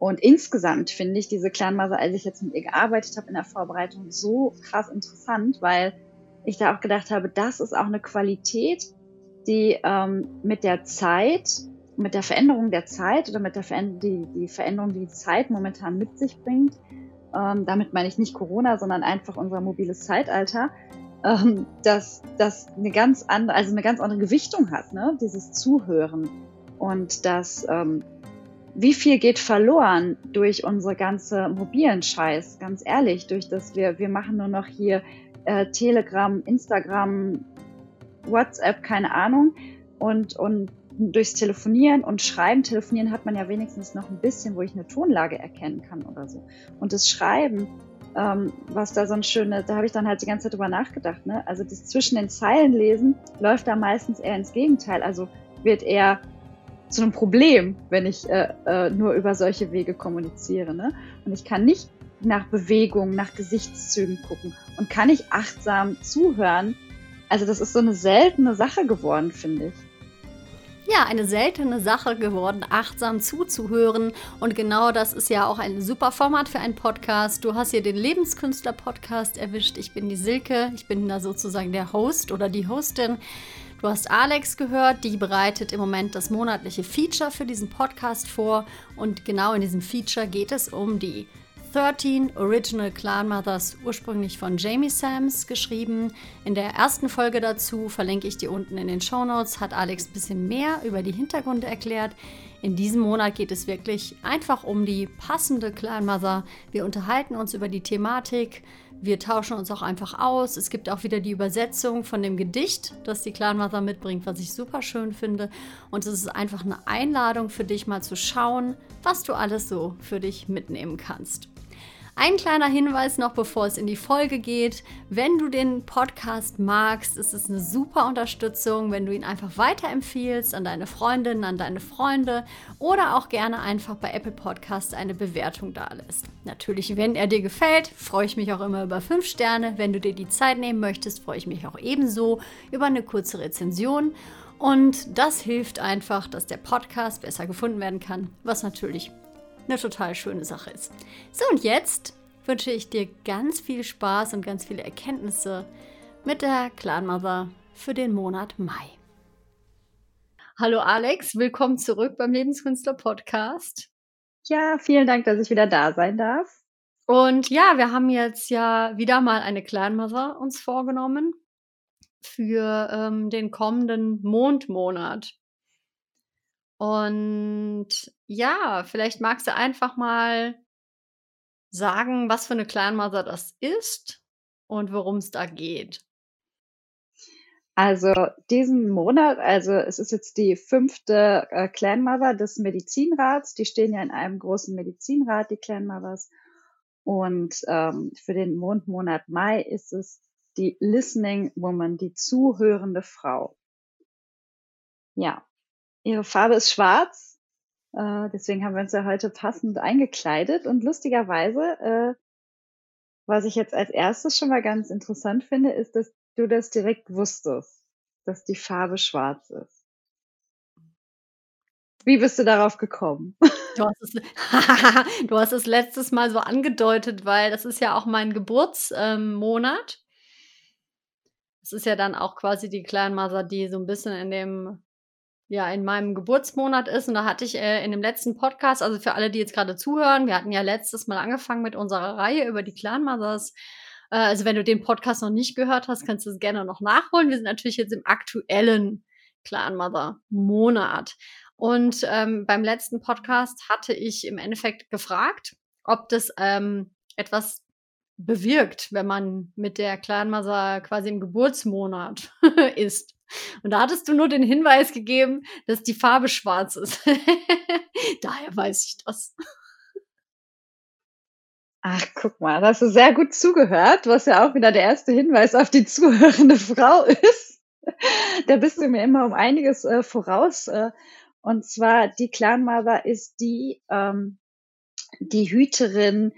Und insgesamt finde ich diese Clanmother, als ich jetzt mit ihr gearbeitet habe in der Vorbereitung, so krass interessant, weil ich da auch gedacht habe, das ist auch eine Qualität, die ähm, mit der Zeit, mit der Veränderung der Zeit oder mit der Veränderung, die, die Veränderung, die die Zeit momentan mit sich bringt, ähm, damit meine ich nicht Corona, sondern einfach unser mobiles Zeitalter, ähm, dass das eine ganz andere, also eine ganz andere Gewichtung hat, ne? dieses Zuhören und das, ähm, wie viel geht verloren durch unsere ganze mobilen Scheiß, ganz ehrlich, durch das wir, wir machen nur noch hier äh, Telegram, Instagram, WhatsApp, keine Ahnung und, und durchs Telefonieren und Schreiben, Telefonieren hat man ja wenigstens noch ein bisschen, wo ich eine Tonlage erkennen kann oder so. Und das Schreiben, ähm, was da so ein schönes, da habe ich dann halt die ganze Zeit drüber nachgedacht, ne? Also das zwischen den Zeilen lesen läuft da meistens eher ins Gegenteil. Also wird eher zu einem Problem, wenn ich äh, äh, nur über solche Wege kommuniziere. Ne? Und ich kann nicht nach Bewegung, nach Gesichtszügen gucken und kann ich achtsam zuhören. Also das ist so eine seltene Sache geworden, finde ich ja, eine seltene Sache geworden, achtsam zuzuhören. Und genau das ist ja auch ein super Format für einen Podcast. Du hast hier den Lebenskünstler-Podcast erwischt. Ich bin die Silke. Ich bin da sozusagen der Host oder die Hostin. Du hast Alex gehört, die bereitet im Moment das monatliche Feature für diesen Podcast vor. Und genau in diesem Feature geht es um die 13 Original Clan Mothers, ursprünglich von Jamie Sams geschrieben. In der ersten Folge dazu verlinke ich dir unten in den Show Notes, hat Alex ein bisschen mehr über die Hintergründe erklärt. In diesem Monat geht es wirklich einfach um die passende Clan Mother. Wir unterhalten uns über die Thematik, wir tauschen uns auch einfach aus. Es gibt auch wieder die Übersetzung von dem Gedicht, das die Clan Mother mitbringt, was ich super schön finde. Und es ist einfach eine Einladung für dich mal zu schauen, was du alles so für dich mitnehmen kannst. Ein kleiner Hinweis noch, bevor es in die Folge geht. Wenn du den Podcast magst, ist es eine super Unterstützung, wenn du ihn einfach weiterempfiehlst an deine Freundinnen, an deine Freunde oder auch gerne einfach bei Apple Podcasts eine Bewertung da lässt. Natürlich, wenn er dir gefällt, freue ich mich auch immer über 5 Sterne. Wenn du dir die Zeit nehmen möchtest, freue ich mich auch ebenso über eine kurze Rezension. Und das hilft einfach, dass der Podcast besser gefunden werden kann, was natürlich eine total schöne Sache ist. So, und jetzt wünsche ich dir ganz viel Spaß und ganz viele Erkenntnisse mit der Clan Mother für den Monat Mai. Hallo Alex, willkommen zurück beim Lebenskünstler Podcast. Ja, vielen Dank, dass ich wieder da sein darf. Und ja, wir haben jetzt ja wieder mal eine Clan Mother uns vorgenommen für ähm, den kommenden Mondmonat. Und ja, vielleicht magst du einfach mal sagen, was für eine Clanmother das ist und worum es da geht. Also diesen Monat, also es ist jetzt die fünfte äh, Clanmother des Medizinrats. Die stehen ja in einem großen Medizinrat, die Clanmothers. Und ähm, für den Mondmonat Mai ist es die Listening Woman, die zuhörende Frau. Ja, Ihre Farbe ist schwarz. Äh, deswegen haben wir uns ja heute passend eingekleidet. Und lustigerweise, äh, was ich jetzt als erstes schon mal ganz interessant finde, ist, dass du das direkt wusstest, dass die Farbe schwarz ist. Wie bist du darauf gekommen? Du hast, es, du hast es letztes Mal so angedeutet, weil das ist ja auch mein Geburtsmonat. Ähm, das ist ja dann auch quasi die Kleinmaser, die so ein bisschen in dem ja in meinem Geburtsmonat ist. Und da hatte ich äh, in dem letzten Podcast, also für alle, die jetzt gerade zuhören, wir hatten ja letztes Mal angefangen mit unserer Reihe über die Clan Mothers. Äh, also wenn du den Podcast noch nicht gehört hast, kannst du es gerne noch nachholen. Wir sind natürlich jetzt im aktuellen Clan Mother Monat. Und ähm, beim letzten Podcast hatte ich im Endeffekt gefragt, ob das ähm, etwas bewirkt, wenn man mit der Clan Mother quasi im Geburtsmonat ist. Und da hattest du nur den Hinweis gegeben, dass die Farbe schwarz ist. Daher weiß ich das. Ach, guck mal, da hast du sehr gut zugehört, was ja auch wieder der erste Hinweis auf die zuhörende Frau ist. Da bist du mir immer um einiges äh, voraus. Äh, und zwar die Clan Mother ist die, ähm, die Hüterin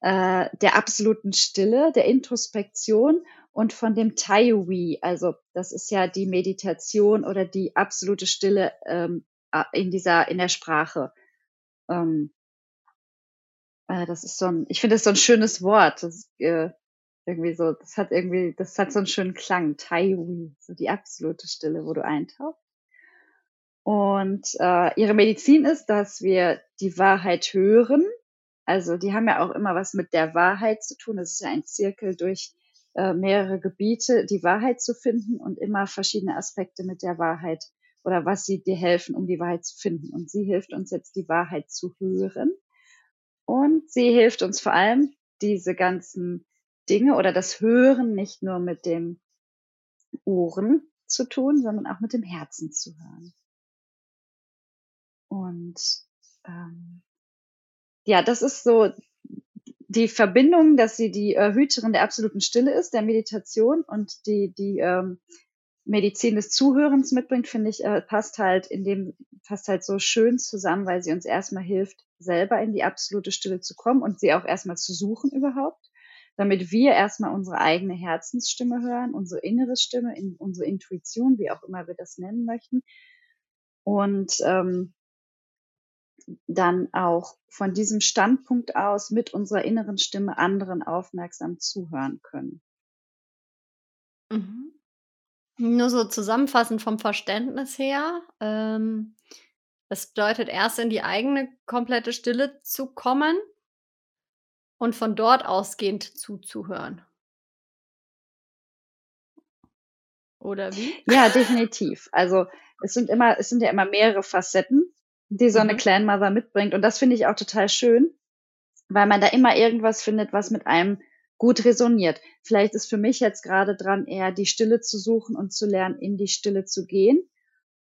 äh, der absoluten Stille, der Introspektion und von dem Taiwi, also das ist ja die Meditation oder die absolute Stille ähm, in dieser in der Sprache. Ähm, äh, das ist so ein, ich finde das so ein schönes Wort. Das, äh, irgendwie so, das hat irgendwie, das hat so einen schönen Klang. Taiwi, so die absolute Stille, wo du eintauchst. Und äh, ihre Medizin ist, dass wir die Wahrheit hören. Also die haben ja auch immer was mit der Wahrheit zu tun. Das ist ja ein Zirkel durch äh, mehrere Gebiete, die Wahrheit zu finden und immer verschiedene Aspekte mit der Wahrheit oder was sie dir helfen, um die Wahrheit zu finden. Und sie hilft uns jetzt, die Wahrheit zu hören. Und sie hilft uns vor allem, diese ganzen Dinge oder das Hören nicht nur mit dem Ohren zu tun, sondern auch mit dem Herzen zu hören. Und ähm, ja, das ist so die Verbindung, dass sie die äh, Hüterin der absoluten Stille ist, der Meditation und die, die ähm, Medizin des Zuhörens mitbringt, finde ich, äh, passt halt in dem, passt halt so schön zusammen, weil sie uns erstmal hilft, selber in die absolute Stille zu kommen und sie auch erstmal zu suchen überhaupt, damit wir erstmal unsere eigene Herzensstimme hören, unsere innere Stimme, in, unsere Intuition, wie auch immer wir das nennen möchten. Und ähm, dann auch von diesem Standpunkt aus mit unserer inneren Stimme anderen aufmerksam zuhören können. Mhm. Nur so zusammenfassend vom Verständnis her. Ähm, das bedeutet erst in die eigene komplette Stille zu kommen und von dort ausgehend zuzuhören. Oder wie? Ja, definitiv. Also es sind immer, es sind ja immer mehrere Facetten die so eine mhm. Clan Mother mitbringt. Und das finde ich auch total schön, weil man da immer irgendwas findet, was mit einem gut resoniert. Vielleicht ist für mich jetzt gerade dran, eher die Stille zu suchen und zu lernen, in die Stille zu gehen.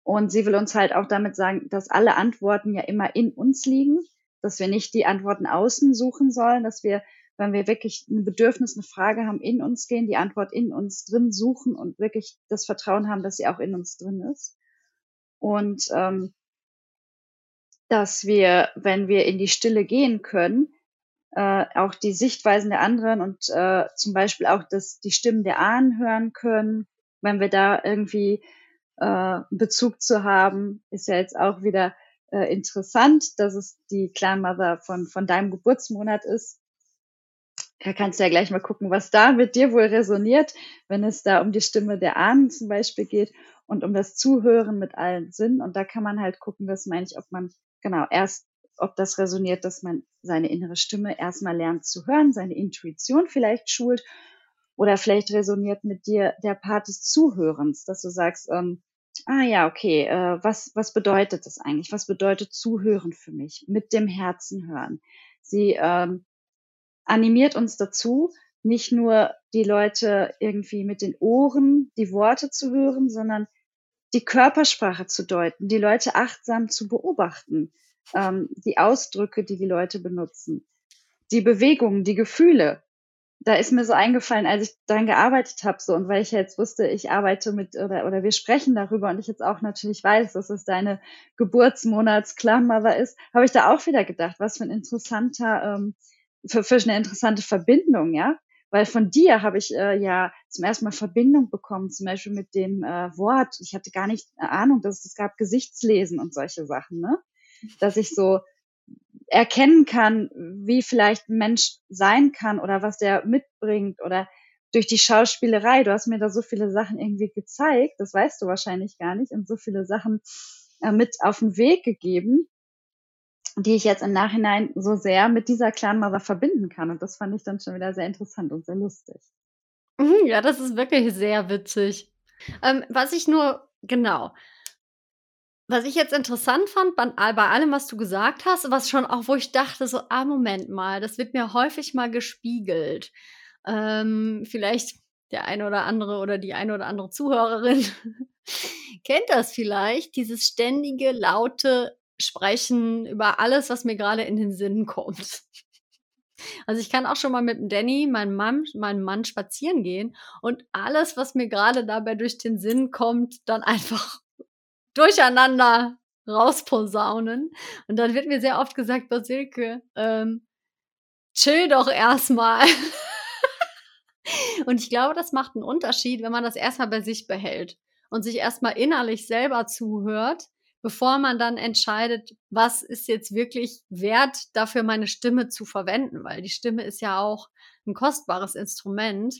Und sie will uns halt auch damit sagen, dass alle Antworten ja immer in uns liegen, dass wir nicht die Antworten außen suchen sollen, dass wir, wenn wir wirklich ein Bedürfnis, eine Frage haben, in uns gehen, die Antwort in uns drin suchen und wirklich das Vertrauen haben, dass sie auch in uns drin ist. Und ähm, dass wir, wenn wir in die Stille gehen können, äh, auch die Sichtweisen der anderen und äh, zum Beispiel auch das, die Stimmen der Ahnen hören können, wenn wir da irgendwie äh, Bezug zu haben, ist ja jetzt auch wieder äh, interessant, dass es die Clan Mother von, von deinem Geburtsmonat ist. Da kannst du ja gleich mal gucken, was da mit dir wohl resoniert, wenn es da um die Stimme der Ahnen zum Beispiel geht und um das Zuhören mit allen Sinnen. Und da kann man halt gucken, das meine ich, ob man genau, erst, ob das resoniert, dass man seine innere Stimme erstmal lernt zu hören, seine Intuition vielleicht schult oder vielleicht resoniert mit dir der Part des Zuhörens, dass du sagst, ähm, ah ja, okay, äh, was, was bedeutet das eigentlich? Was bedeutet Zuhören für mich? Mit dem Herzen hören. Sie ähm, animiert uns dazu, nicht nur die Leute irgendwie mit den Ohren die Worte zu hören, sondern die Körpersprache zu deuten, die Leute achtsam zu beobachten, ähm, die Ausdrücke, die die Leute benutzen, die Bewegungen, die Gefühle. Da ist mir so eingefallen, als ich daran gearbeitet habe, so und weil ich jetzt wusste, ich arbeite mit oder oder wir sprechen darüber und ich jetzt auch natürlich weiß, dass es deine Geburtsmonats Clan ist, habe ich da auch wieder gedacht, was für ein interessanter ähm, für, für eine interessante Verbindung, ja. Weil von dir habe ich äh, ja zum ersten Mal Verbindung bekommen, zum Beispiel mit dem äh, Wort. Ich hatte gar nicht Ahnung, dass es gab Gesichtslesen und solche Sachen, ne? Dass ich so erkennen kann, wie vielleicht ein Mensch sein kann oder was der mitbringt oder durch die Schauspielerei. Du hast mir da so viele Sachen irgendwie gezeigt, das weißt du wahrscheinlich gar nicht, und so viele Sachen äh, mit auf den Weg gegeben, die ich jetzt im Nachhinein so sehr mit dieser Clan verbinden kann. Und das fand ich dann schon wieder sehr interessant und sehr lustig. Mhm, ja, das ist wirklich sehr witzig. Ähm, was ich nur, genau, was ich jetzt interessant fand bei, bei allem, was du gesagt hast, was schon auch, wo ich dachte, so, ah, Moment mal, das wird mir häufig mal gespiegelt. Ähm, vielleicht der eine oder andere oder die eine oder andere Zuhörerin kennt das vielleicht, dieses ständige, laute sprechen über alles, was mir gerade in den Sinn kommt. Also ich kann auch schon mal mit dem Danny, meinem Mann, meinem Mann spazieren gehen und alles, was mir gerade dabei durch den Sinn kommt, dann einfach durcheinander rausposaunen. Und dann wird mir sehr oft gesagt, Basilke, ähm, chill doch erstmal. und ich glaube, das macht einen Unterschied, wenn man das erstmal bei sich behält und sich erstmal innerlich selber zuhört bevor man dann entscheidet, was ist jetzt wirklich wert, dafür meine Stimme zu verwenden, weil die Stimme ist ja auch ein kostbares Instrument.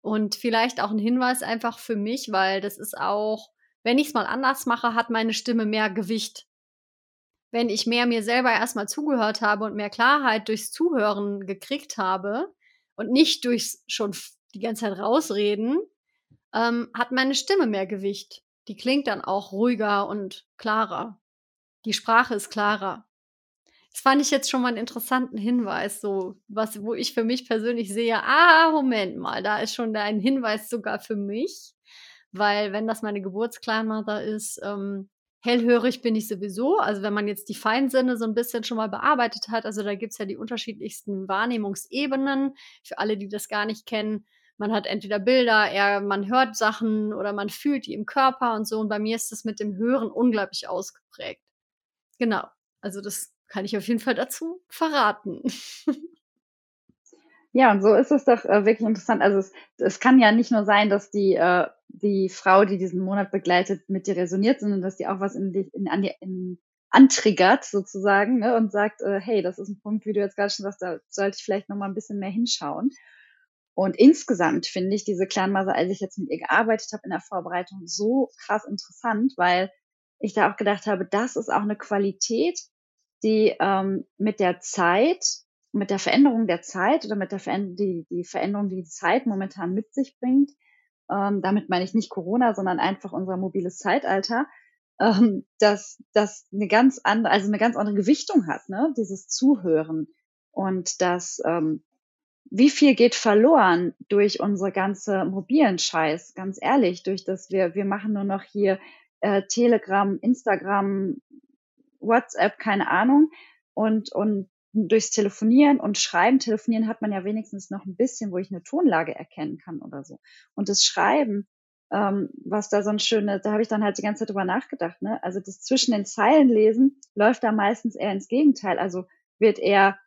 Und vielleicht auch ein Hinweis einfach für mich, weil das ist auch, wenn ich es mal anders mache, hat meine Stimme mehr Gewicht. Wenn ich mehr mir selber erstmal zugehört habe und mehr Klarheit durchs Zuhören gekriegt habe und nicht durchs schon die ganze Zeit rausreden, ähm, hat meine Stimme mehr Gewicht. Die klingt dann auch ruhiger und klarer. Die Sprache ist klarer. Das fand ich jetzt schon mal einen interessanten Hinweis, so was, wo ich für mich persönlich sehe, ah, Moment mal, da ist schon ein Hinweis sogar für mich, weil wenn das meine Geburtskleinmutter ist, ähm, hellhörig bin ich sowieso. Also wenn man jetzt die Feinsinne so ein bisschen schon mal bearbeitet hat, also da gibt's ja die unterschiedlichsten Wahrnehmungsebenen. Für alle, die das gar nicht kennen, man hat entweder Bilder, eher man hört Sachen oder man fühlt die im Körper und so. Und bei mir ist das mit dem Hören unglaublich ausgeprägt. Genau. Also das kann ich auf jeden Fall dazu verraten. Ja, und so ist es doch äh, wirklich interessant. Also es, es kann ja nicht nur sein, dass die, äh, die Frau, die diesen Monat begleitet, mit dir resoniert, sondern dass die auch was in in, an in, antriggert sozusagen ne, und sagt, äh, hey, das ist ein Punkt, wie du jetzt gerade schon sagst, da sollte ich vielleicht noch mal ein bisschen mehr hinschauen. Und insgesamt finde ich diese Clanmasse, als ich jetzt mit ihr gearbeitet habe in der Vorbereitung, so krass interessant, weil ich da auch gedacht habe, das ist auch eine Qualität, die ähm, mit der Zeit, mit der Veränderung der Zeit oder mit der Veränderung, die, die Veränderung, die die Zeit momentan mit sich bringt, ähm, damit meine ich nicht Corona, sondern einfach unser mobiles Zeitalter, ähm, dass das eine ganz andere, also eine ganz andere Gewichtung hat, ne? Dieses Zuhören und das ähm, wie viel geht verloren durch unsere ganze mobilen Scheiß, ganz ehrlich, durch das wir, wir machen nur noch hier äh, Telegram, Instagram, WhatsApp, keine Ahnung. Und, und durchs Telefonieren und Schreiben, Telefonieren hat man ja wenigstens noch ein bisschen, wo ich eine Tonlage erkennen kann oder so. Und das Schreiben, ähm, was da so ein schönes, da habe ich dann halt die ganze Zeit drüber nachgedacht, ne? Also das zwischen den Zeilen lesen läuft da meistens eher ins Gegenteil. Also wird eher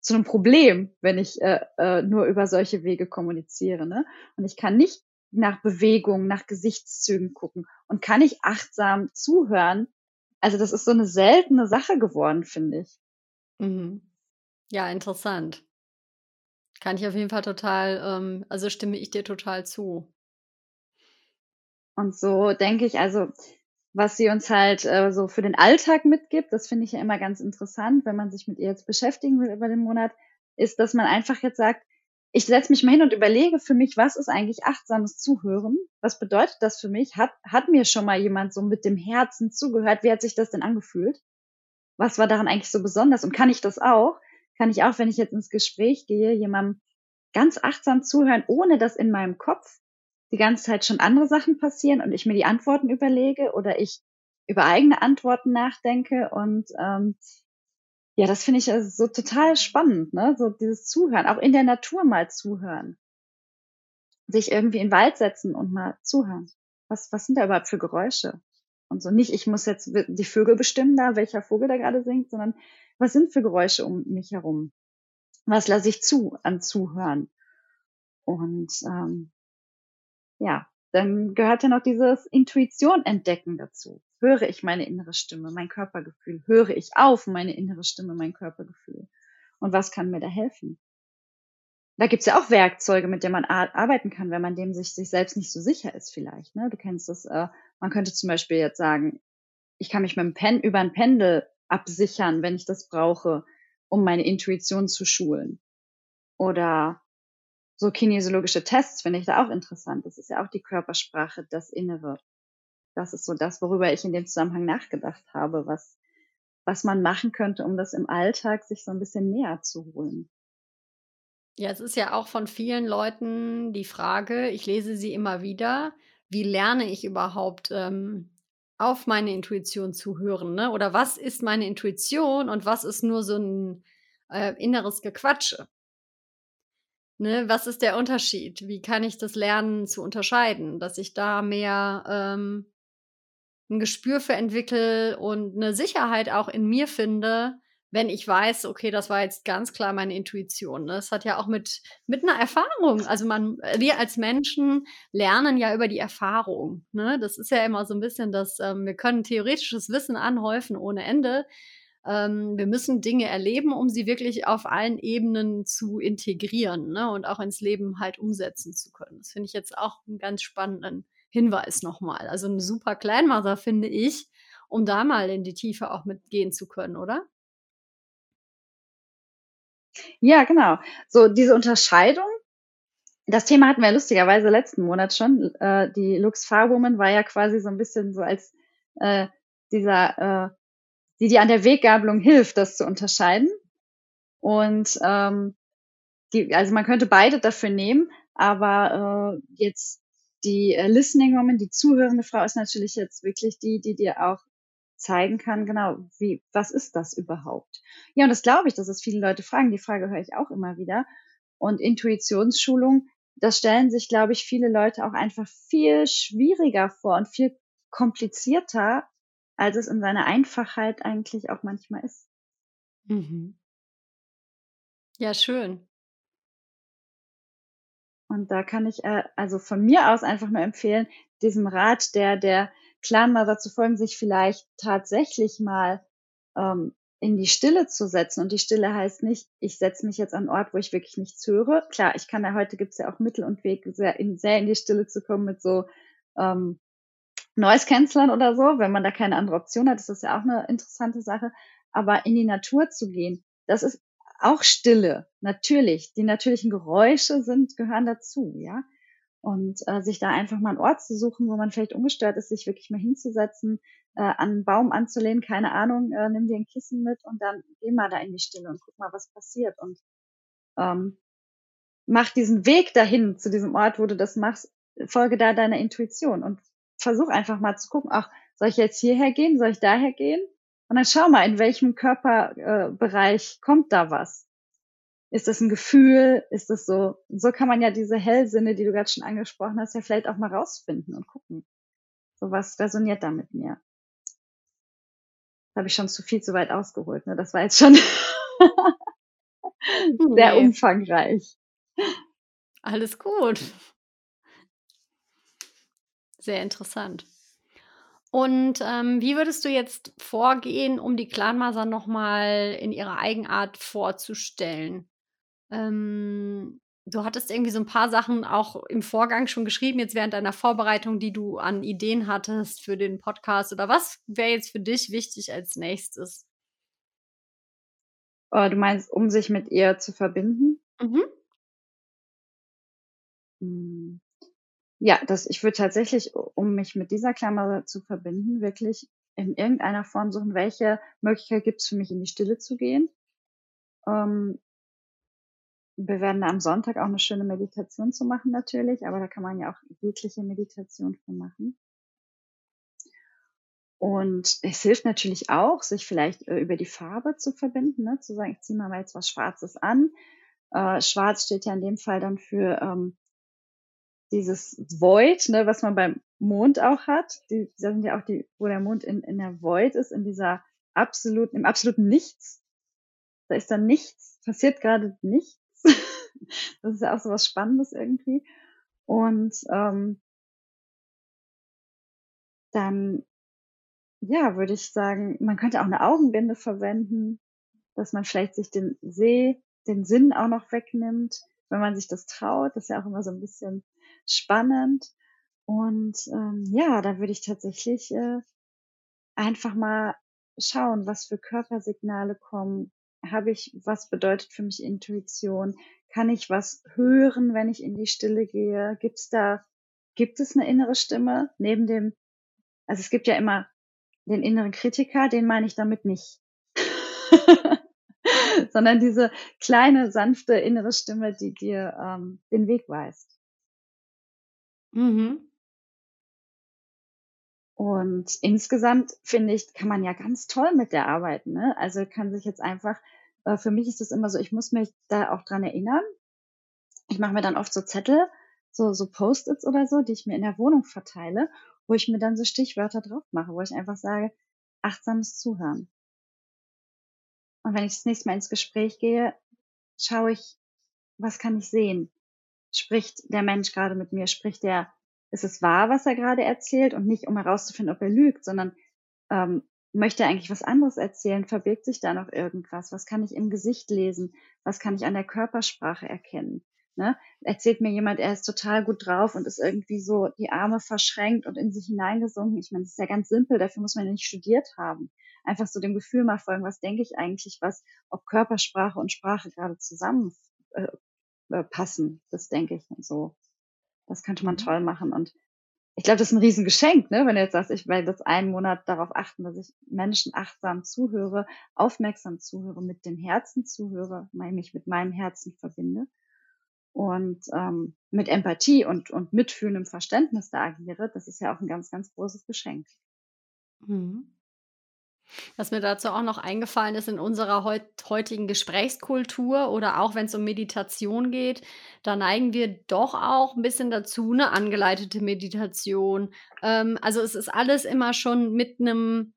zu einem Problem, wenn ich äh, äh, nur über solche Wege kommuniziere. Ne? Und ich kann nicht nach Bewegung, nach Gesichtszügen gucken und kann ich achtsam zuhören. Also das ist so eine seltene Sache geworden, finde ich. Mhm. Ja, interessant. Kann ich auf jeden Fall total, ähm, also stimme ich dir total zu. Und so denke ich, also was sie uns halt äh, so für den Alltag mitgibt, das finde ich ja immer ganz interessant, wenn man sich mit ihr jetzt beschäftigen will über den Monat, ist, dass man einfach jetzt sagt, ich setze mich mal hin und überlege für mich, was ist eigentlich achtsames Zuhören? Was bedeutet das für mich? Hat, hat mir schon mal jemand so mit dem Herzen zugehört? Wie hat sich das denn angefühlt? Was war daran eigentlich so besonders? Und kann ich das auch? Kann ich auch, wenn ich jetzt ins Gespräch gehe, jemandem ganz achtsam zuhören, ohne dass in meinem Kopf die ganze Zeit schon andere Sachen passieren und ich mir die Antworten überlege oder ich über eigene Antworten nachdenke und ähm, ja, das finde ich also so total spannend, ne? So dieses Zuhören, auch in der Natur mal zuhören. Sich irgendwie in den Wald setzen und mal zuhören. Was, was sind da überhaupt für Geräusche? Und so nicht, ich muss jetzt die Vögel bestimmen da, welcher Vogel da gerade singt, sondern was sind für Geräusche um mich herum? Was lasse ich zu an Zuhören? Und ähm, ja, dann gehört ja noch dieses Intuition entdecken dazu. Höre ich meine innere Stimme, mein Körpergefühl? Höre ich auf meine innere Stimme, mein Körpergefühl? Und was kann mir da helfen? Da gibt's ja auch Werkzeuge, mit denen man arbeiten kann, wenn man dem sich, sich selbst nicht so sicher ist vielleicht. Ne? Du kennst das, äh, man könnte zum Beispiel jetzt sagen, ich kann mich mit dem Pen über ein Pendel absichern, wenn ich das brauche, um meine Intuition zu schulen. Oder so kinesiologische Tests finde ich da auch interessant. Das ist ja auch die Körpersprache, das Innere. Das ist so das, worüber ich in dem Zusammenhang nachgedacht habe, was, was man machen könnte, um das im Alltag sich so ein bisschen näher zu holen. Ja, es ist ja auch von vielen Leuten die Frage, ich lese sie immer wieder, wie lerne ich überhaupt ähm, auf meine Intuition zu hören? Ne? Oder was ist meine Intuition und was ist nur so ein äh, inneres Gequatsche? Ne, was ist der Unterschied? Wie kann ich das lernen zu unterscheiden, dass ich da mehr ähm, ein Gespür für entwickle und eine Sicherheit auch in mir finde, wenn ich weiß, okay, das war jetzt ganz klar meine Intuition. Ne? Das hat ja auch mit, mit einer Erfahrung. Also man, wir als Menschen lernen ja über die Erfahrung. Ne? Das ist ja immer so ein bisschen, dass ähm, wir können theoretisches Wissen anhäufen ohne Ende. Ähm, wir müssen Dinge erleben, um sie wirklich auf allen Ebenen zu integrieren ne? und auch ins Leben halt umsetzen zu können. Das finde ich jetzt auch einen ganz spannenden Hinweis nochmal. Also ein super Kleinmacher, finde ich, um da mal in die Tiefe auch mitgehen zu können, oder? Ja, genau. So diese Unterscheidung. Das Thema hatten wir lustigerweise letzten Monat schon. Äh, die Lux Farwoman war ja quasi so ein bisschen so als äh, dieser, äh, die dir an der Weggabelung hilft, das zu unterscheiden. Und ähm, die, also man könnte beide dafür nehmen, aber äh, jetzt die äh, Listening Woman, die zuhörende Frau, ist natürlich jetzt wirklich die, die dir auch zeigen kann, genau, wie, was ist das überhaupt? Ja, und das glaube ich, dass es viele Leute fragen. Die Frage höre ich auch immer wieder. Und Intuitionsschulung, das stellen sich, glaube ich, viele Leute auch einfach viel schwieriger vor und viel komplizierter, als es in seiner Einfachheit eigentlich auch manchmal ist. Mhm. Ja, schön. Und da kann ich äh, also von mir aus einfach nur empfehlen, diesem Rat der, der Clanmother zu folgen, sich vielleicht tatsächlich mal ähm, in die Stille zu setzen. Und die Stille heißt nicht, ich setze mich jetzt an einen Ort, wo ich wirklich nichts höre. Klar, ich kann ja heute gibt's ja auch Mittel und Wege, sehr in, sehr in die Stille zu kommen mit so ähm, Noise-Cancelern oder so. Wenn man da keine andere Option hat, ist das ja auch eine interessante Sache. Aber in die Natur zu gehen, das ist auch Stille. Natürlich. Die natürlichen Geräusche sind, gehören dazu, ja. Und äh, sich da einfach mal einen Ort zu suchen, wo man vielleicht ungestört ist, sich wirklich mal hinzusetzen, äh, an einen Baum anzulehnen, keine Ahnung, äh, nimm dir ein Kissen mit und dann geh mal da in die Stille und guck mal, was passiert. Und ähm, mach diesen Weg dahin zu diesem Ort, wo du das machst, folge da deiner Intuition und versuch einfach mal zu gucken, ach, soll ich jetzt hierher gehen, soll ich daher gehen? Und dann schau mal, in welchem Körperbereich äh, kommt da was. Ist das ein Gefühl? Ist das so? So kann man ja diese Hellsinne, die du gerade schon angesprochen hast, ja vielleicht auch mal rausfinden und gucken. So was resoniert da mit mir. Habe ich schon zu viel zu weit ausgeholt. Ne? Das war jetzt schon sehr nee. umfangreich. Alles gut. Sehr interessant. Und ähm, wie würdest du jetzt vorgehen, um die Clanmaser nochmal in ihrer Eigenart vorzustellen? Ähm, du hattest irgendwie so ein paar Sachen auch im Vorgang schon geschrieben, jetzt während deiner Vorbereitung, die du an Ideen hattest für den Podcast. Oder was wäre jetzt für dich wichtig als nächstes? Oh, du meinst, um sich mit ihr zu verbinden? Mhm. Hm. Ja, das, ich würde tatsächlich, um mich mit dieser Klammer zu verbinden, wirklich in irgendeiner Form suchen, welche Möglichkeit gibt es für mich, in die Stille zu gehen. Ähm, wir werden am Sonntag auch eine schöne Meditation zu machen natürlich, aber da kann man ja auch jegliche Meditation für machen. Und es hilft natürlich auch, sich vielleicht äh, über die Farbe zu verbinden, ne? zu sagen, ich ziehe mal jetzt was Schwarzes an. Äh, Schwarz steht ja in dem Fall dann für ähm, dieses Void, ne, was man beim Mond auch hat. Die, da sind ja auch die, wo der Mond in, in der Void ist, in dieser absoluten, im absoluten Nichts. Da ist dann nichts, passiert gerade nichts. das ist ja auch so was Spannendes irgendwie. Und ähm, dann, ja, würde ich sagen, man könnte auch eine Augenbinde verwenden, dass man vielleicht sich den See, den Sinn auch noch wegnimmt, wenn man sich das traut. Das ist ja auch immer so ein bisschen spannend. Und ähm, ja, da würde ich tatsächlich äh, einfach mal schauen, was für Körpersignale kommen, habe ich, was bedeutet für mich Intuition? Kann ich was hören, wenn ich in die Stille gehe? Gibt's da, gibt es eine innere Stimme neben dem, also es gibt ja immer den inneren Kritiker, den meine ich damit nicht. Sondern diese kleine, sanfte innere Stimme, die dir ähm, den Weg weist. Mhm. Und insgesamt finde ich, kann man ja ganz toll mit der arbeiten. Ne? Also kann sich jetzt einfach, äh, für mich ist es immer so, ich muss mich da auch dran erinnern. Ich mache mir dann oft so Zettel, so, so Post-its oder so, die ich mir in der Wohnung verteile, wo ich mir dann so Stichwörter drauf mache, wo ich einfach sage, achtsames Zuhören. Und wenn ich das nächste Mal ins Gespräch gehe, schaue ich, was kann ich sehen? Spricht der Mensch gerade mit mir? Spricht der, ist es wahr, was er gerade erzählt? Und nicht, um herauszufinden, ob er lügt, sondern ähm, möchte er eigentlich was anderes erzählen? Verbirgt sich da noch irgendwas? Was kann ich im Gesicht lesen? Was kann ich an der Körpersprache erkennen? Ne? Erzählt mir jemand, er ist total gut drauf und ist irgendwie so die Arme verschränkt und in sich hineingesunken. Ich meine, das ist ja ganz simpel, dafür muss man ja nicht studiert haben. Einfach so dem Gefühl mal folgen, was denke ich eigentlich, was, ob Körpersprache und Sprache gerade zusammen äh, äh, passen. Das denke ich und so. Das könnte man mhm. toll machen. Und ich glaube, das ist ein Riesengeschenk, ne? wenn du jetzt sagst, ich werde jetzt einen Monat darauf achten, dass ich Menschen achtsam zuhöre, aufmerksam zuhöre, mit dem Herzen zuhöre, mich mit meinem Herzen verbinde und ähm, mit Empathie und, und mitfühlendem Verständnis da agiere, das ist ja auch ein ganz, ganz großes Geschenk. Mhm. Was mir dazu auch noch eingefallen ist, in unserer heut, heutigen Gesprächskultur oder auch wenn es um Meditation geht, da neigen wir doch auch ein bisschen dazu, eine angeleitete Meditation. Ähm, also es ist alles immer schon mit einem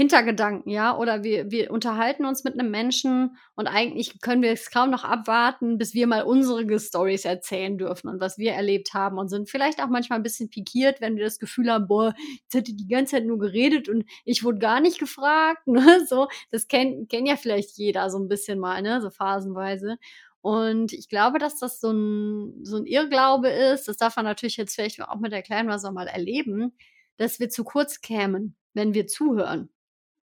Hintergedanken, ja, oder wir, wir unterhalten uns mit einem Menschen und eigentlich können wir es kaum noch abwarten, bis wir mal unsere Stories erzählen dürfen und was wir erlebt haben und sind vielleicht auch manchmal ein bisschen pikiert, wenn wir das Gefühl haben, boah, jetzt hat die ganze Zeit nur geredet und ich wurde gar nicht gefragt, ne, so, das kennt, kennt ja vielleicht jeder so ein bisschen mal, ne, so phasenweise. Und ich glaube, dass das so ein, so ein Irrglaube ist, das darf man natürlich jetzt vielleicht auch mit der Kleinwasser mal erleben, dass wir zu kurz kämen, wenn wir zuhören.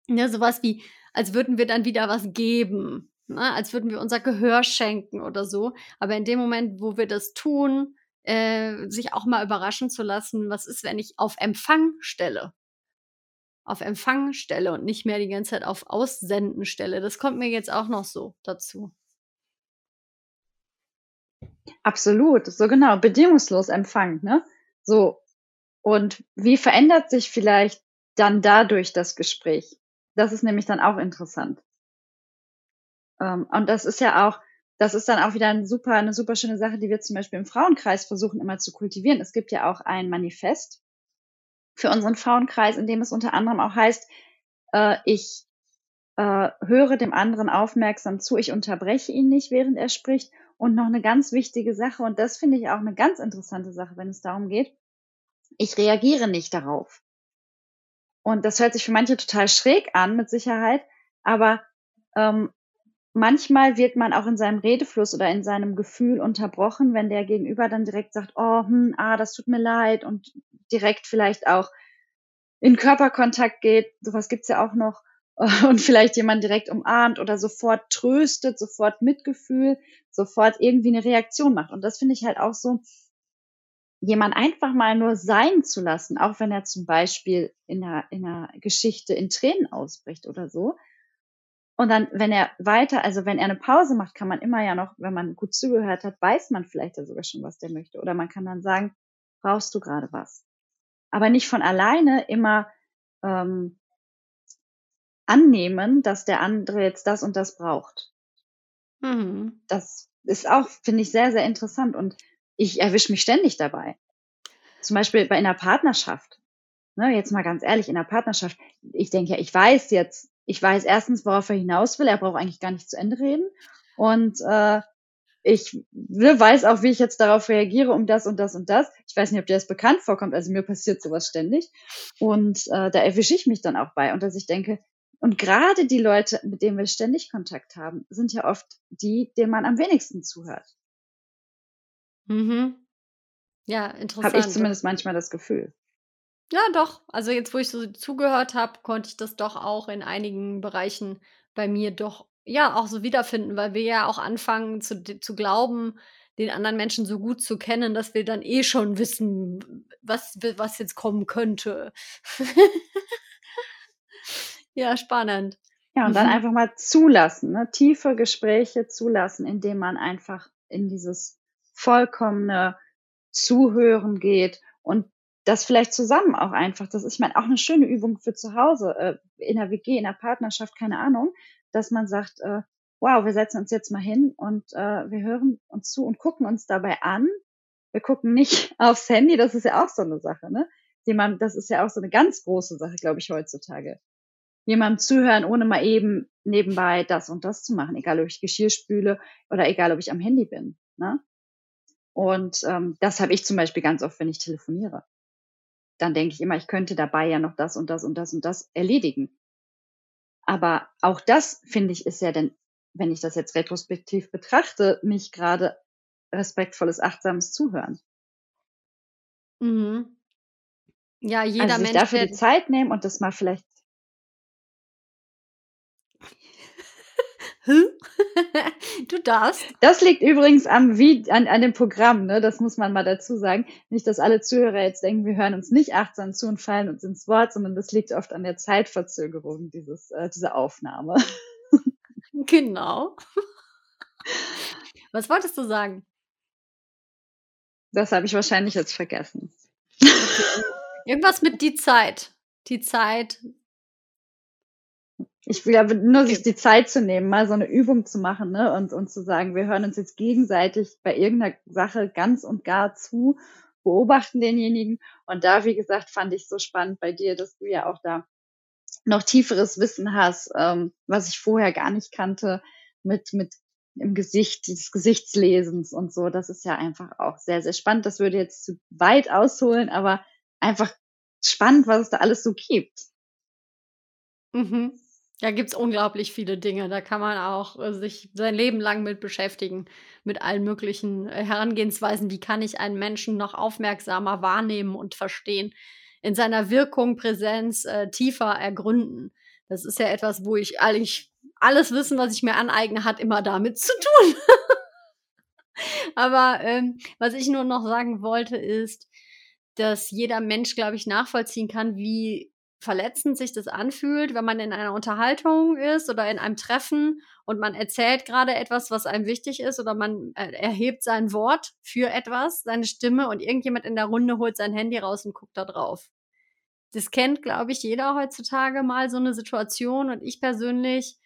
Ja, sowas wie, als würden wir dann wieder was geben, ne? als würden wir unser Gehör schenken oder so. Aber in dem Moment, wo wir das tun, äh, sich auch mal überraschen zu lassen, was ist, wenn ich auf Empfang stelle? Auf Empfang stelle und nicht mehr die ganze Zeit auf Aussenden stelle. Das kommt mir jetzt auch noch so dazu. Absolut, so genau, bedingungslos Empfang, ne? So. Und wie verändert sich vielleicht dann dadurch das Gespräch? Das ist nämlich dann auch interessant. Ähm, und das ist ja auch, das ist dann auch wieder ein super, eine super schöne Sache, die wir zum Beispiel im Frauenkreis versuchen immer zu kultivieren. Es gibt ja auch ein Manifest für unseren Frauenkreis, in dem es unter anderem auch heißt, äh, ich äh, höre dem anderen aufmerksam zu, ich unterbreche ihn nicht, während er spricht. Und noch eine ganz wichtige Sache, und das finde ich auch eine ganz interessante Sache, wenn es darum geht, ich reagiere nicht darauf. Und das hört sich für manche total schräg an, mit Sicherheit. Aber ähm, manchmal wird man auch in seinem Redefluss oder in seinem Gefühl unterbrochen, wenn der Gegenüber dann direkt sagt, oh, hm, ah, das tut mir leid und direkt vielleicht auch in Körperkontakt geht. Sowas gibt's ja auch noch. Und vielleicht jemand direkt umarmt oder sofort tröstet, sofort Mitgefühl, sofort irgendwie eine Reaktion macht. Und das finde ich halt auch so, jemand einfach mal nur sein zu lassen, auch wenn er zum Beispiel in einer, in einer Geschichte in Tränen ausbricht oder so. Und dann, wenn er weiter, also wenn er eine Pause macht, kann man immer ja noch, wenn man gut zugehört hat, weiß man vielleicht ja sogar schon, was der möchte. Oder man kann dann sagen, brauchst du gerade was? Aber nicht von alleine immer ähm, annehmen, dass der andere jetzt das und das braucht. Mhm. Das ist auch, finde ich, sehr, sehr interessant. Und ich erwische mich ständig dabei. Zum Beispiel bei einer Partnerschaft. Ne, jetzt mal ganz ehrlich, in einer Partnerschaft. Ich denke ja, ich weiß jetzt, ich weiß erstens, worauf er hinaus will. Er braucht eigentlich gar nicht zu Ende reden. Und äh, ich ne, weiß auch, wie ich jetzt darauf reagiere, um das und das und das. Ich weiß nicht, ob dir das bekannt vorkommt. Also mir passiert sowas ständig. Und äh, da erwische ich mich dann auch bei. Und dass ich denke, und gerade die Leute, mit denen wir ständig Kontakt haben, sind ja oft die, denen man am wenigsten zuhört. Mhm. Ja, interessant. Habe ich zumindest manchmal das Gefühl. Ja, doch. Also jetzt, wo ich so zugehört habe, konnte ich das doch auch in einigen Bereichen bei mir doch ja auch so wiederfinden, weil wir ja auch anfangen zu, zu glauben, den anderen Menschen so gut zu kennen, dass wir dann eh schon wissen, was, was jetzt kommen könnte. ja, spannend. Ja, und dann mhm. einfach mal zulassen, ne? tiefe Gespräche zulassen, indem man einfach in dieses vollkommene Zuhören geht und das vielleicht zusammen auch einfach, das ist, ich meine, auch eine schöne Übung für zu Hause, äh, in der WG, in der Partnerschaft, keine Ahnung, dass man sagt, äh, wow, wir setzen uns jetzt mal hin und äh, wir hören uns zu und gucken uns dabei an. Wir gucken nicht aufs Handy, das ist ja auch so eine Sache, ne? Die man, das ist ja auch so eine ganz große Sache, glaube ich, heutzutage. jemandem zuhören, ohne mal eben nebenbei das und das zu machen, egal ob ich Geschirr spüle oder egal ob ich am Handy bin. Ne? Und ähm, das habe ich zum Beispiel ganz oft, wenn ich telefoniere. Dann denke ich immer, ich könnte dabei ja noch das und das und das und das erledigen. Aber auch das, finde ich, ist ja dann, wenn ich das jetzt retrospektiv betrachte, nicht gerade respektvolles, achtsames Zuhören. Mhm. Ja, jeder also sich Mensch. dafür die Zeit nehmen und das mal vielleicht du darfst. Das liegt übrigens am wie, an, an dem Programm, ne? Das muss man mal dazu sagen. Nicht, dass alle Zuhörer jetzt denken, wir hören uns nicht achtsam zu und fallen uns ins Wort, sondern das liegt oft an der Zeitverzögerung dieses, äh, dieser Aufnahme. Genau. Was wolltest du sagen? Das habe ich wahrscheinlich jetzt vergessen. Okay. Irgendwas mit die Zeit. Die Zeit ich glaube, nur sich die Zeit zu nehmen, mal so eine Übung zu machen ne? und, und zu sagen, wir hören uns jetzt gegenseitig bei irgendeiner Sache ganz und gar zu, beobachten denjenigen. Und da, wie gesagt, fand ich so spannend bei dir, dass du ja auch da noch tieferes Wissen hast, ähm, was ich vorher gar nicht kannte, mit, mit im Gesicht, des Gesichtslesens und so. Das ist ja einfach auch sehr, sehr spannend. Das würde jetzt zu weit ausholen, aber einfach spannend, was es da alles so gibt. Mhm. Da gibt's unglaublich viele Dinge. Da kann man auch äh, sich sein Leben lang mit beschäftigen, mit allen möglichen äh, Herangehensweisen. Wie kann ich einen Menschen noch aufmerksamer wahrnehmen und verstehen? In seiner Wirkung, Präsenz äh, tiefer ergründen. Das ist ja etwas, wo ich eigentlich alles Wissen, was ich mir aneigne, hat immer damit zu tun. Aber ähm, was ich nur noch sagen wollte, ist, dass jeder Mensch, glaube ich, nachvollziehen kann, wie verletzend sich das anfühlt, wenn man in einer Unterhaltung ist oder in einem Treffen und man erzählt gerade etwas, was einem wichtig ist oder man äh, erhebt sein Wort für etwas, seine Stimme und irgendjemand in der Runde holt sein Handy raus und guckt da drauf. Das kennt, glaube ich, jeder heutzutage mal so eine Situation und ich persönlich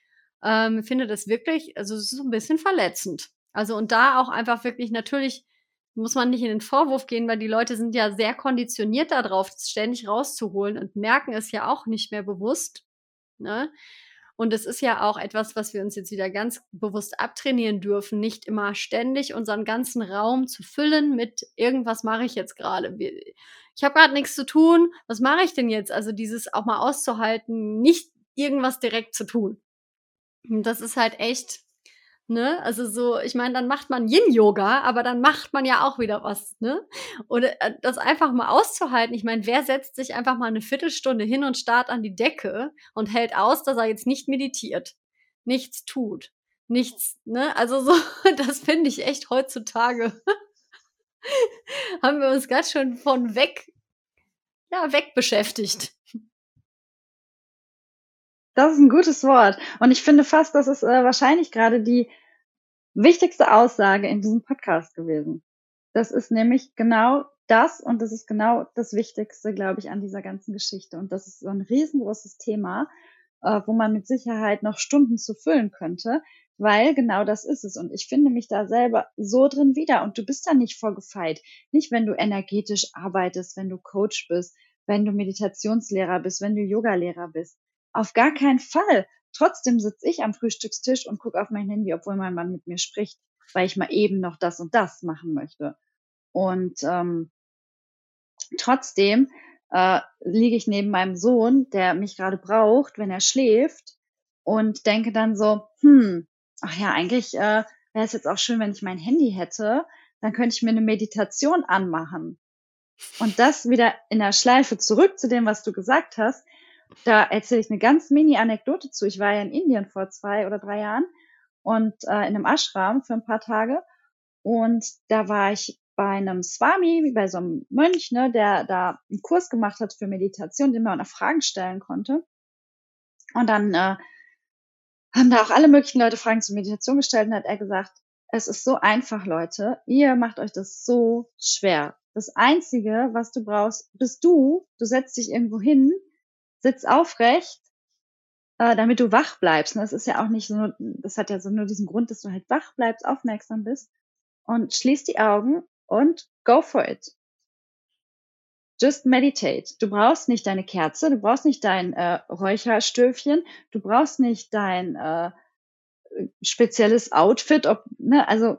ähm, finde das wirklich, also es ist so ein bisschen verletzend. Also und da auch einfach wirklich natürlich muss man nicht in den Vorwurf gehen, weil die Leute sind ja sehr konditioniert darauf, das ständig rauszuholen und merken es ja auch nicht mehr bewusst. Ne? Und es ist ja auch etwas, was wir uns jetzt wieder ganz bewusst abtrainieren dürfen, nicht immer ständig unseren ganzen Raum zu füllen mit irgendwas mache ich jetzt gerade. Ich habe gerade nichts zu tun, was mache ich denn jetzt? Also dieses auch mal auszuhalten, nicht irgendwas direkt zu tun. Das ist halt echt Ne? Also so, ich meine, dann macht man Yin-Yoga, aber dann macht man ja auch wieder was, ne? Oder äh, das einfach mal auszuhalten. Ich meine, wer setzt sich einfach mal eine Viertelstunde hin und starrt an die Decke und hält aus, dass er jetzt nicht meditiert, nichts tut, nichts, ne? Also so, das finde ich echt heutzutage. haben wir uns ganz schön von weg, ja, weg beschäftigt. Das ist ein gutes Wort. Und ich finde fast, das ist äh, wahrscheinlich gerade die wichtigste Aussage in diesem Podcast gewesen. Das ist nämlich genau das und das ist genau das Wichtigste, glaube ich, an dieser ganzen Geschichte. Und das ist so ein riesengroßes Thema, äh, wo man mit Sicherheit noch Stunden zu füllen könnte, weil genau das ist es. Und ich finde mich da selber so drin wieder. Und du bist da nicht vorgefeit. Nicht, wenn du energetisch arbeitest, wenn du Coach bist, wenn du Meditationslehrer bist, wenn du Yogalehrer bist. Auf gar keinen Fall. Trotzdem sitze ich am Frühstückstisch und gucke auf mein Handy, obwohl mein Mann mit mir spricht, weil ich mal eben noch das und das machen möchte. Und ähm, trotzdem äh, liege ich neben meinem Sohn, der mich gerade braucht, wenn er schläft, und denke dann so, hm, ach ja, eigentlich äh, wäre es jetzt auch schön, wenn ich mein Handy hätte, dann könnte ich mir eine Meditation anmachen. Und das wieder in der Schleife zurück zu dem, was du gesagt hast, da erzähle ich eine ganz mini-Anekdote zu. Ich war ja in Indien vor zwei oder drei Jahren und äh, in einem Ashram für ein paar Tage. Und da war ich bei einem Swami, bei so einem Mönch, ne, der da einen Kurs gemacht hat für Meditation, den man auch Fragen stellen konnte. Und dann äh, haben da auch alle möglichen Leute Fragen zur Meditation gestellt und hat er gesagt, es ist so einfach, Leute. Ihr macht euch das so schwer. Das Einzige, was du brauchst, bist du. Du setzt dich irgendwo hin, sitz aufrecht, äh, damit du wach bleibst. Und das ist ja auch nicht so, das hat ja so nur diesen Grund, dass du halt wach bleibst, aufmerksam bist und schließ die Augen und go for it. Just meditate. Du brauchst nicht deine Kerze, du brauchst nicht dein äh, Räucherstöfchen, du brauchst nicht dein äh, spezielles Outfit, ob, ne, also,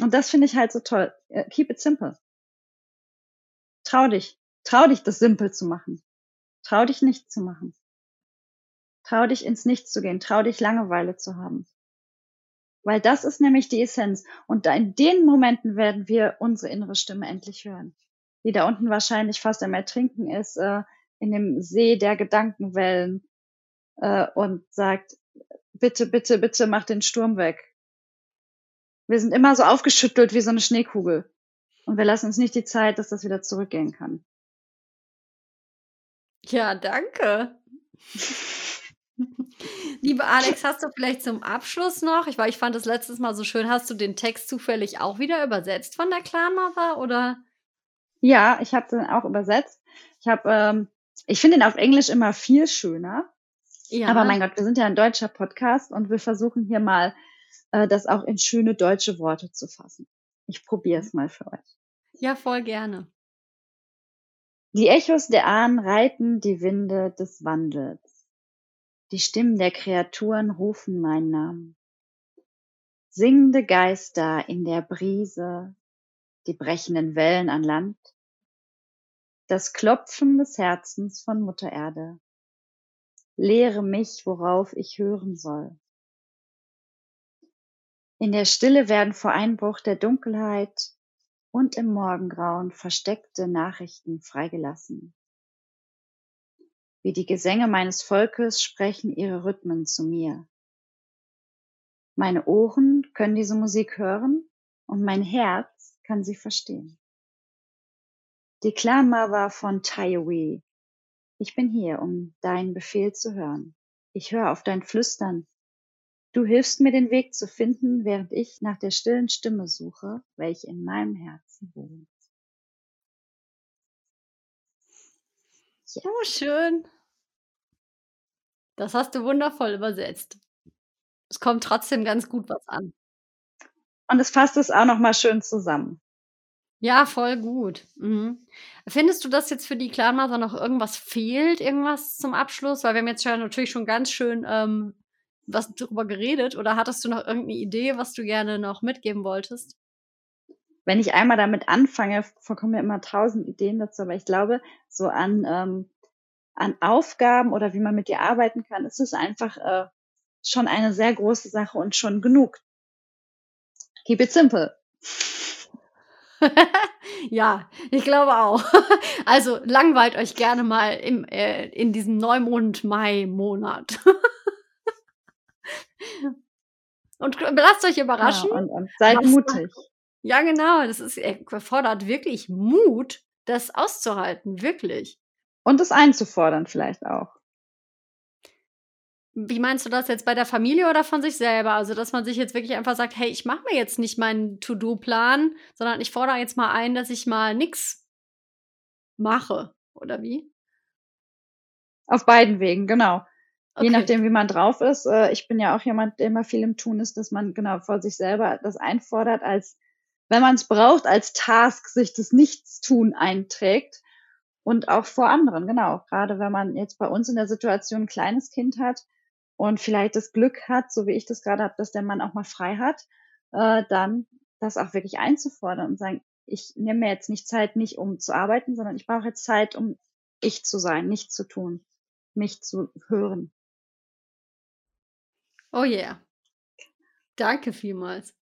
und das finde ich halt so toll. Äh, keep it simple. Trau dich. Trau dich, das simpel zu machen. Trau dich nicht zu machen. Trau dich ins Nichts zu gehen. Trau dich Langeweile zu haben. Weil das ist nämlich die Essenz. Und in den Momenten werden wir unsere innere Stimme endlich hören. Die da unten wahrscheinlich fast am Ertrinken ist, äh, in dem See der Gedankenwellen äh, und sagt, bitte, bitte, bitte mach den Sturm weg. Wir sind immer so aufgeschüttelt wie so eine Schneekugel. Und wir lassen uns nicht die Zeit, dass das wieder zurückgehen kann. Ja, danke. Liebe Alex, hast du vielleicht zum Abschluss noch, ich, war, ich fand das letztes Mal so schön, hast du den Text zufällig auch wieder übersetzt von der Clan Mother oder? Ja, ich habe den auch übersetzt. Ich habe, ähm, ich finde ihn auf Englisch immer viel schöner. Ja. Aber mein Gott, wir sind ja ein deutscher Podcast und wir versuchen hier mal, äh, das auch in schöne deutsche Worte zu fassen. Ich probiere es mal für euch. Ja, voll gerne. Die Echos der Ahnen reiten die Winde des Wandels. Die Stimmen der Kreaturen rufen meinen Namen. Singende Geister in der Brise, die brechenden Wellen an Land, das Klopfen des Herzens von Mutter Erde. Lehre mich, worauf ich hören soll. In der Stille werden vor Einbruch der Dunkelheit und im Morgengrauen versteckte Nachrichten freigelassen. Wie die Gesänge meines Volkes sprechen ihre Rhythmen zu mir. Meine Ohren können diese Musik hören und mein Herz kann sie verstehen. Die Klama war von Taiwi. Ich bin hier, um deinen Befehl zu hören. Ich höre auf dein Flüstern, Du hilfst mir den Weg zu finden, während ich nach der stillen Stimme suche, welche in meinem Herzen wohnt. Ja. Oh, schön. Das hast du wundervoll übersetzt. Es kommt trotzdem ganz gut was an. Und es fasst es auch noch mal schön zusammen. Ja, voll gut. Mhm. Findest du, dass jetzt für die Clanmaster noch irgendwas fehlt, irgendwas zum Abschluss? Weil wir haben jetzt ja natürlich schon ganz schön ähm, was darüber geredet oder hattest du noch irgendeine Idee, was du gerne noch mitgeben wolltest? Wenn ich einmal damit anfange, kommen mir immer tausend Ideen dazu, aber ich glaube, so an, ähm, an Aufgaben oder wie man mit dir arbeiten kann, ist es einfach äh, schon eine sehr große Sache und schon genug. Keep it simple. ja, ich glaube auch. Also langweilt euch gerne mal im, äh, in diesem Neumond-Mai-Monat. Und lasst euch überraschen. Ja, und, und seid mutig. Ja, genau. Das ist erfordert wirklich Mut, das auszuhalten, wirklich. Und es einzufordern vielleicht auch. Wie meinst du das jetzt bei der Familie oder von sich selber? Also, dass man sich jetzt wirklich einfach sagt, hey, ich mache mir jetzt nicht meinen To-Do-Plan, sondern ich fordere jetzt mal ein, dass ich mal nichts mache, oder wie? Auf beiden Wegen, genau. Okay. Je nachdem, wie man drauf ist. Äh, ich bin ja auch jemand, der immer viel im Tun ist, dass man genau vor sich selber das einfordert, als wenn man es braucht, als Task sich das Nichtstun einträgt und auch vor anderen, genau. Gerade wenn man jetzt bei uns in der Situation ein kleines Kind hat und vielleicht das Glück hat, so wie ich das gerade habe, dass der Mann auch mal frei hat, äh, dann das auch wirklich einzufordern und sagen, ich nehme mir jetzt nicht Zeit, nicht um zu arbeiten, sondern ich brauche jetzt Zeit, um ich zu sein, nicht zu tun, mich zu hören. Oh yeah. Danke vielmals.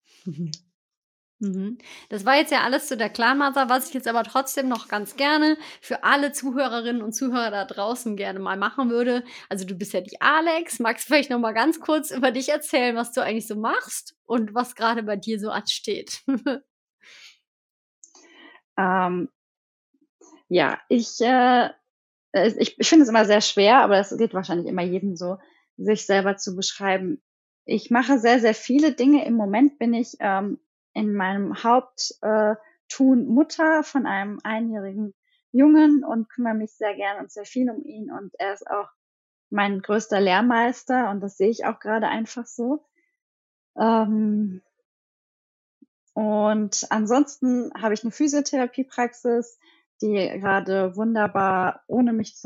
Mhm. Das war jetzt ja alles zu der Clanmother, was ich jetzt aber trotzdem noch ganz gerne für alle Zuhörerinnen und Zuhörer da draußen gerne mal machen würde. Also du bist ja die Alex, magst du vielleicht noch mal ganz kurz über dich erzählen, was du eigentlich so machst und was gerade bei dir so ansteht? ähm, ja, ich, äh, ich, ich finde es immer sehr schwer, aber das geht wahrscheinlich immer jedem so sich selber zu beschreiben. Ich mache sehr, sehr viele Dinge. Im Moment bin ich ähm, in meinem Haupttun äh, Mutter von einem einjährigen Jungen und kümmere mich sehr gern und sehr viel um ihn. Und er ist auch mein größter Lehrmeister und das sehe ich auch gerade einfach so. Ähm, und ansonsten habe ich eine Physiotherapiepraxis, die gerade wunderbar ohne mich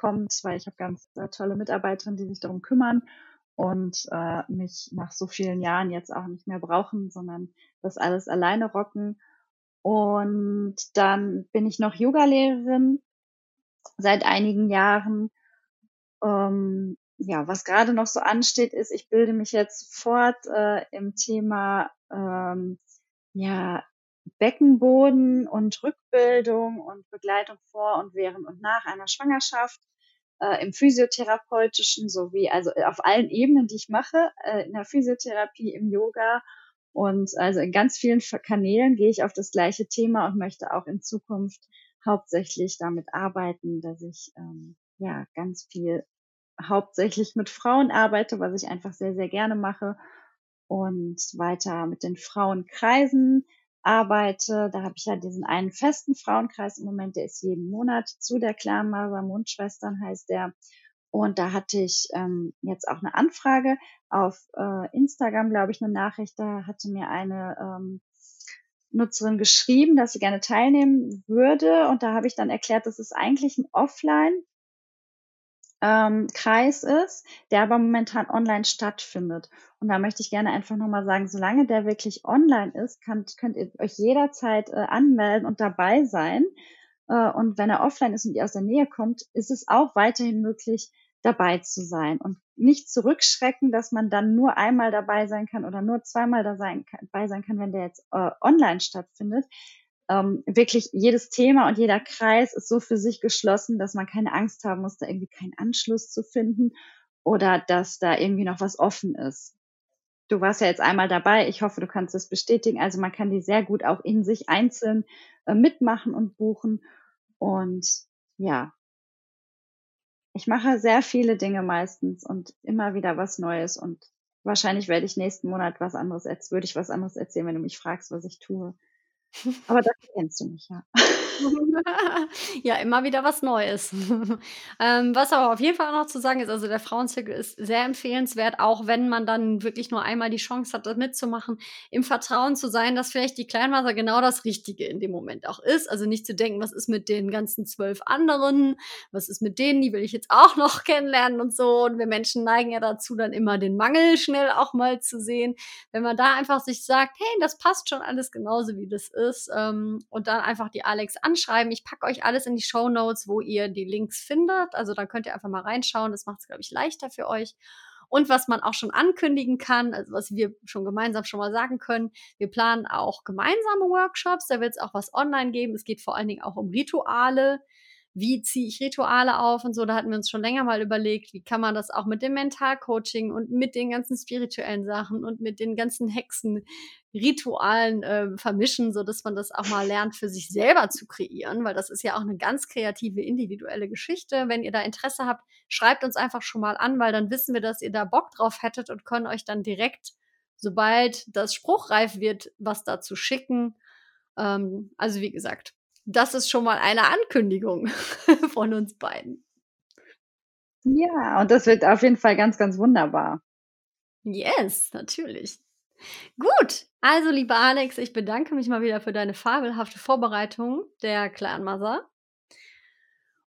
zurechtkommt, weil ich habe ganz äh, tolle Mitarbeiterinnen, die sich darum kümmern und äh, mich nach so vielen Jahren jetzt auch nicht mehr brauchen, sondern das alles alleine rocken. Und dann bin ich noch Yogalehrerin seit einigen Jahren. Ähm, ja, was gerade noch so ansteht, ist, ich bilde mich jetzt fort äh, im Thema ähm, ja, Beckenboden und Rückbildung und Begleitung vor und während und nach einer Schwangerschaft äh, im physiotherapeutischen sowie also auf allen Ebenen, die ich mache, äh, in der Physiotherapie, im Yoga und also in ganz vielen Kanälen gehe ich auf das gleiche Thema und möchte auch in Zukunft hauptsächlich damit arbeiten, dass ich ähm, ja ganz viel hauptsächlich mit Frauen arbeite, was ich einfach sehr, sehr gerne mache und weiter mit den Frauenkreisen arbeite. Da habe ich ja diesen einen festen Frauenkreis im Moment, der ist jeden Monat zu der Clanmaser Mondschwestern heißt der. Und da hatte ich ähm, jetzt auch eine Anfrage auf äh, Instagram, glaube ich, eine Nachricht. Da hatte mir eine ähm, Nutzerin geschrieben, dass sie gerne teilnehmen würde. Und da habe ich dann erklärt, das ist eigentlich ein Offline ähm, Kreis ist, der aber momentan online stattfindet. Und da möchte ich gerne einfach nochmal sagen, solange der wirklich online ist, könnt, könnt ihr euch jederzeit äh, anmelden und dabei sein. Äh, und wenn er offline ist und ihr aus der Nähe kommt, ist es auch weiterhin möglich, dabei zu sein und nicht zurückschrecken, dass man dann nur einmal dabei sein kann oder nur zweimal dabei sein kann, wenn der jetzt äh, online stattfindet ähm, wirklich jedes Thema und jeder Kreis ist so für sich geschlossen, dass man keine Angst haben muss, da irgendwie keinen Anschluss zu finden oder dass da irgendwie noch was offen ist. Du warst ja jetzt einmal dabei. Ich hoffe, du kannst das bestätigen. Also man kann die sehr gut auch in sich einzeln äh, mitmachen und buchen. Und ja, ich mache sehr viele Dinge meistens und immer wieder was Neues und wahrscheinlich werde ich nächsten Monat was anderes, würde ich was anderes erzählen, wenn du mich fragst, was ich tue. Aber das kennst du mich, ja. Ja, immer wieder was Neues. Ähm, was aber auf jeden Fall noch zu sagen ist, also der Frauenzirkel ist sehr empfehlenswert, auch wenn man dann wirklich nur einmal die Chance hat, da mitzumachen, im Vertrauen zu sein, dass vielleicht die Kleinmaser genau das Richtige in dem Moment auch ist. Also nicht zu denken, was ist mit den ganzen zwölf anderen, was ist mit denen, die will ich jetzt auch noch kennenlernen und so. Und wir Menschen neigen ja dazu, dann immer den Mangel schnell auch mal zu sehen. Wenn man da einfach sich sagt, hey, das passt schon alles genauso, wie das ist, ähm, und dann einfach die Alex an anschreiben. Ich packe euch alles in die Show Notes, wo ihr die Links findet. Also da könnt ihr einfach mal reinschauen. Das macht es, glaube ich, leichter für euch. Und was man auch schon ankündigen kann, also was wir schon gemeinsam schon mal sagen können, wir planen auch gemeinsame Workshops. Da wird es auch was online geben. Es geht vor allen Dingen auch um Rituale wie ziehe ich Rituale auf und so. Da hatten wir uns schon länger mal überlegt, wie kann man das auch mit dem Mentalcoaching und mit den ganzen spirituellen Sachen und mit den ganzen Hexen Ritualen äh, vermischen, so dass man das auch mal lernt, für sich selber zu kreieren, weil das ist ja auch eine ganz kreative, individuelle Geschichte. Wenn ihr da Interesse habt, schreibt uns einfach schon mal an, weil dann wissen wir, dass ihr da Bock drauf hättet und können euch dann direkt, sobald das spruchreif wird, was dazu schicken. Ähm, also wie gesagt, das ist schon mal eine Ankündigung von uns beiden. Ja, und das wird auf jeden Fall ganz, ganz wunderbar. Yes, natürlich. Gut, also lieber Alex, ich bedanke mich mal wieder für deine fabelhafte Vorbereitung der Clan Mother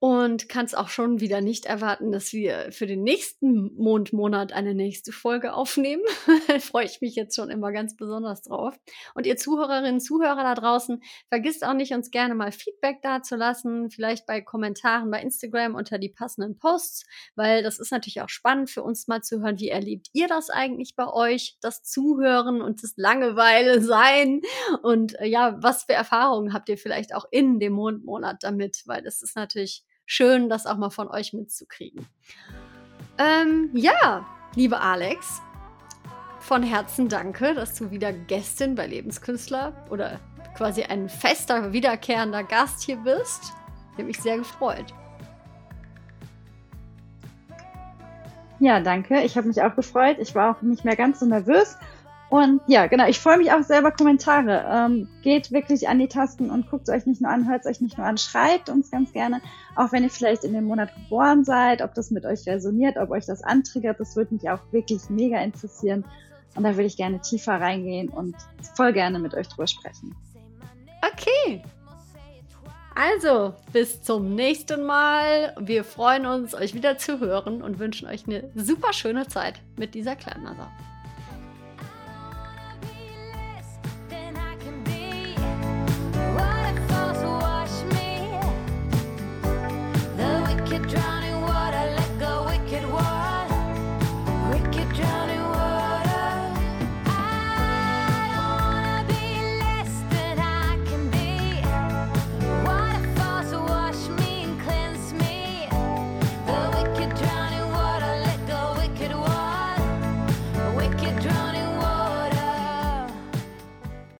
und kann es auch schon wieder nicht erwarten, dass wir für den nächsten Mondmonat eine nächste Folge aufnehmen. freue ich mich jetzt schon immer ganz besonders drauf. Und ihr Zuhörerinnen, Zuhörer da draußen, vergisst auch nicht, uns gerne mal Feedback dazulassen, vielleicht bei Kommentaren bei Instagram unter die passenden Posts, weil das ist natürlich auch spannend für uns mal zu hören, wie erlebt ihr das eigentlich bei euch, das Zuhören und das Langeweile sein und äh, ja, was für Erfahrungen habt ihr vielleicht auch in dem Mondmonat damit, weil das ist natürlich schön, das auch mal von euch mitzukriegen. Ähm, ja, liebe Alex, von Herzen danke, dass du wieder Gästin bei Lebenskünstler oder quasi ein fester, wiederkehrender Gast hier bist. Ich habe mich sehr gefreut. Ja, danke. Ich habe mich auch gefreut. Ich war auch nicht mehr ganz so nervös. Und ja, genau, ich freue mich auch selber Kommentare. Ähm, geht wirklich an die Tasten und guckt euch nicht nur an, hört euch nicht nur an, schreibt uns ganz gerne, auch wenn ihr vielleicht in dem Monat geboren seid, ob das mit euch resoniert, ob euch das antriggert, das würde mich auch wirklich mega interessieren. Und da würde ich gerne tiefer reingehen und voll gerne mit euch drüber sprechen. Okay. Also, bis zum nächsten Mal. Wir freuen uns, euch wieder zu hören und wünschen euch eine super schöne Zeit mit dieser could drowning.